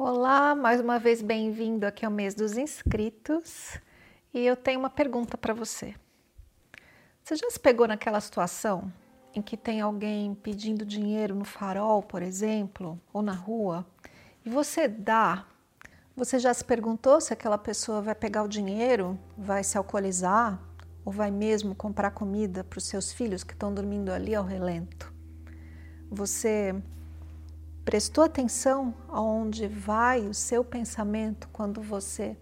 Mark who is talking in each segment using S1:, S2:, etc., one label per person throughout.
S1: Olá, mais uma vez bem-vindo aqui ao mês dos inscritos. E eu tenho uma pergunta para você. Você já se pegou naquela situação em que tem alguém pedindo dinheiro no farol, por exemplo, ou na rua, e você dá? Você já se perguntou se aquela pessoa vai pegar o dinheiro, vai se alcoolizar ou vai mesmo comprar comida para os seus filhos que estão dormindo ali ao relento? Você Prestou atenção aonde vai o seu pensamento quando você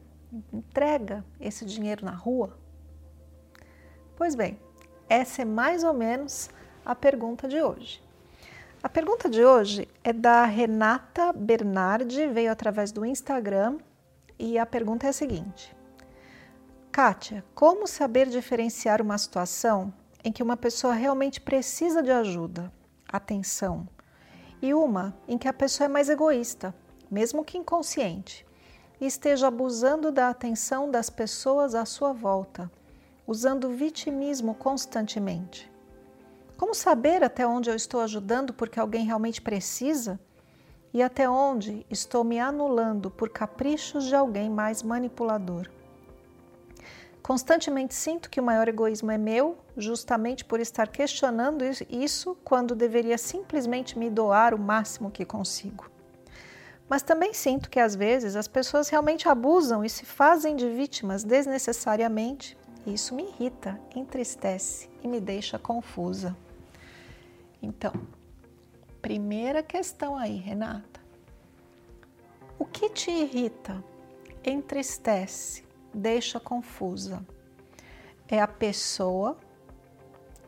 S1: entrega esse dinheiro na rua? Pois bem, essa é mais ou menos a pergunta de hoje. A pergunta de hoje é da Renata Bernardi, veio através do Instagram e a pergunta é a seguinte: Kátia, como saber diferenciar uma situação em que uma pessoa realmente precisa de ajuda, atenção, e uma em que a pessoa é mais egoísta, mesmo que inconsciente, e esteja abusando da atenção das pessoas à sua volta, usando vitimismo constantemente. Como saber até onde eu estou ajudando porque alguém realmente precisa e até onde estou me anulando por caprichos de alguém mais manipulador? Constantemente sinto que o maior egoísmo é meu, justamente por estar questionando isso quando deveria simplesmente me doar o máximo que consigo. Mas também sinto que às vezes as pessoas realmente abusam e se fazem de vítimas desnecessariamente, e isso me irrita, entristece e me deixa confusa. Então, primeira questão aí, Renata. O que te irrita, entristece deixa confusa. É a pessoa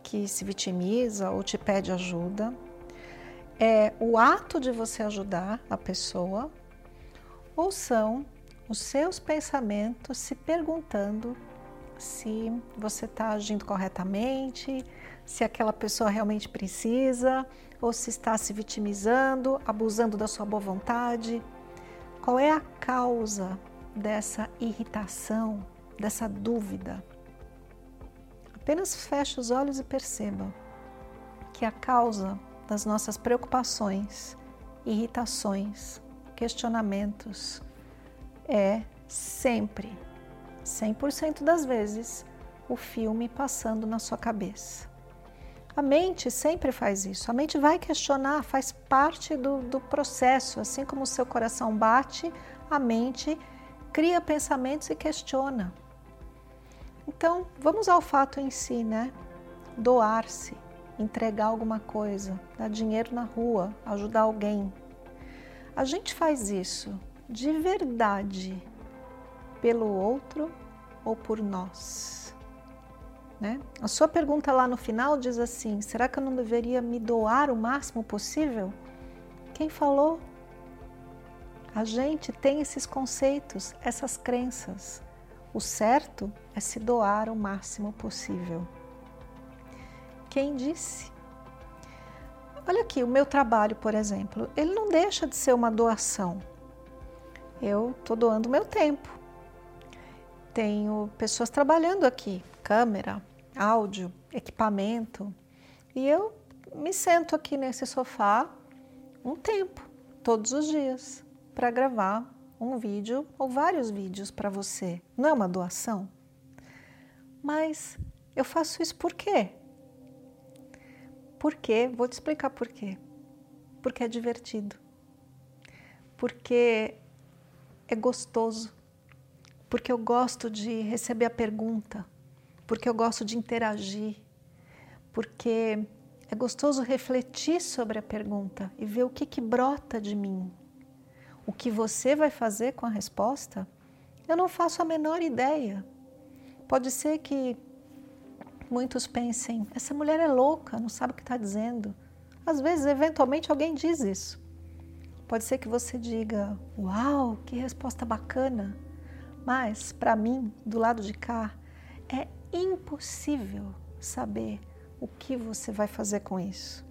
S1: que se vitimiza ou te pede ajuda, é o ato de você ajudar a pessoa, ou são os seus pensamentos se perguntando se você está agindo corretamente, se aquela pessoa realmente precisa, ou se está se vitimizando, abusando da sua boa vontade. Qual é a causa dessa irritação, dessa dúvida. Apenas feche os olhos e perceba que a causa das nossas preocupações, irritações, questionamentos é sempre, 100% das vezes, o filme passando na sua cabeça. A mente sempre faz isso. A mente vai questionar, faz parte do, do processo. Assim como o seu coração bate, a mente cria pensamentos e questiona. Então, vamos ao fato em si, né? Doar-se, entregar alguma coisa, dar dinheiro na rua, ajudar alguém. A gente faz isso de verdade pelo outro ou por nós? Né? A sua pergunta lá no final diz assim: será que eu não deveria me doar o máximo possível? Quem falou? A gente tem esses conceitos, essas crenças. O certo é se doar o máximo possível. Quem disse? Olha aqui, o meu trabalho, por exemplo, ele não deixa de ser uma doação. Eu estou doando meu tempo. Tenho pessoas trabalhando aqui, câmera, áudio, equipamento, e eu me sento aqui nesse sofá um tempo, todos os dias para gravar um vídeo ou vários vídeos para você. Não é uma doação? Mas eu faço isso por quê? Por quê? Vou te explicar por quê. Porque é divertido. Porque é gostoso. Porque eu gosto de receber a pergunta. Porque eu gosto de interagir. Porque é gostoso refletir sobre a pergunta e ver o que, que brota de mim, o que você vai fazer com a resposta, eu não faço a menor ideia. Pode ser que muitos pensem: essa mulher é louca, não sabe o que está dizendo. Às vezes, eventualmente, alguém diz isso. Pode ser que você diga: Uau, que resposta bacana! Mas, para mim, do lado de cá, é impossível saber o que você vai fazer com isso.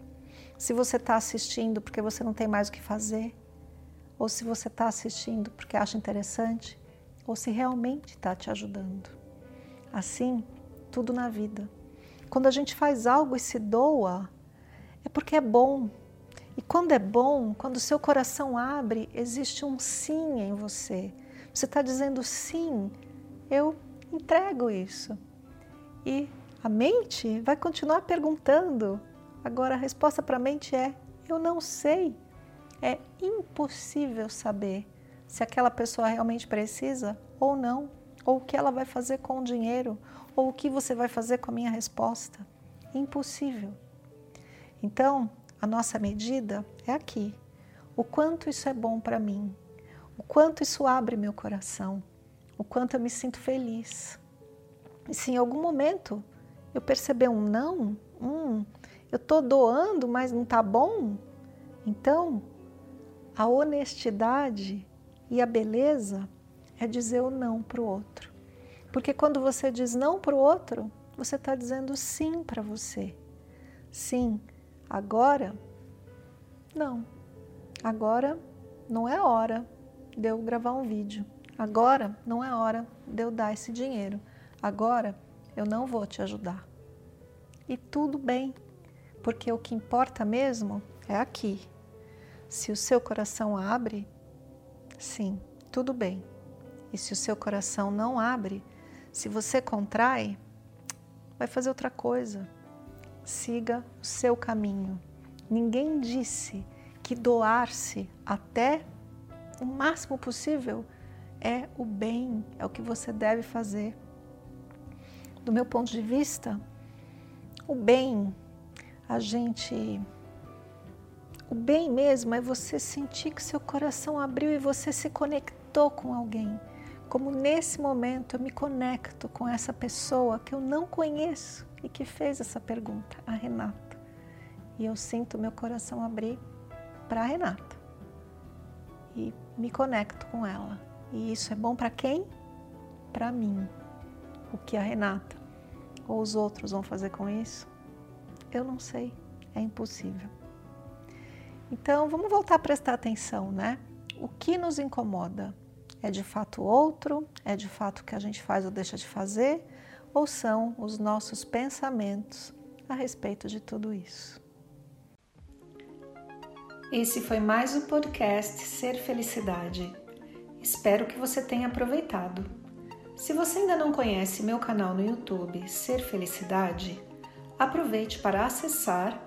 S1: Se você está assistindo porque você não tem mais o que fazer, ou se você está assistindo porque acha interessante, ou se realmente está te ajudando. Assim, tudo na vida. Quando a gente faz algo e se doa, é porque é bom. E quando é bom, quando o seu coração abre, existe um sim em você. Você está dizendo sim, eu entrego isso. E a mente vai continuar perguntando. Agora a resposta para a mente é: eu não sei. É impossível saber se aquela pessoa realmente precisa ou não, ou o que ela vai fazer com o dinheiro, ou o que você vai fazer com a minha resposta. Impossível. Então, a nossa medida é aqui. O quanto isso é bom para mim, o quanto isso abre meu coração, o quanto eu me sinto feliz. E se em algum momento eu perceber um não, hum, eu estou doando, mas não está bom, então a honestidade e a beleza é dizer o não para o outro. Porque quando você diz não para o outro, você está dizendo sim para você. Sim, agora não. Agora não é hora de eu gravar um vídeo. Agora não é hora de eu dar esse dinheiro. Agora eu não vou te ajudar. E tudo bem, porque o que importa mesmo é aqui. Se o seu coração abre, sim, tudo bem. E se o seu coração não abre, se você contrai, vai fazer outra coisa. Siga o seu caminho. Ninguém disse que doar-se até o máximo possível é o bem, é o que você deve fazer. Do meu ponto de vista, o bem, a gente o bem mesmo é você sentir que seu coração abriu e você se conectou com alguém. Como nesse momento eu me conecto com essa pessoa que eu não conheço e que fez essa pergunta, a Renata. E eu sinto meu coração abrir para a Renata. E me conecto com ela. E isso é bom para quem? Para mim. O que a Renata ou os outros vão fazer com isso? Eu não sei, é impossível. Então, vamos voltar a prestar atenção, né? O que nos incomoda? É de fato outro? É de fato o que a gente faz ou deixa de fazer? Ou são os nossos pensamentos a respeito de tudo isso? Esse foi mais o podcast Ser Felicidade. Espero que você tenha aproveitado. Se você ainda não conhece meu canal no YouTube Ser Felicidade, aproveite para acessar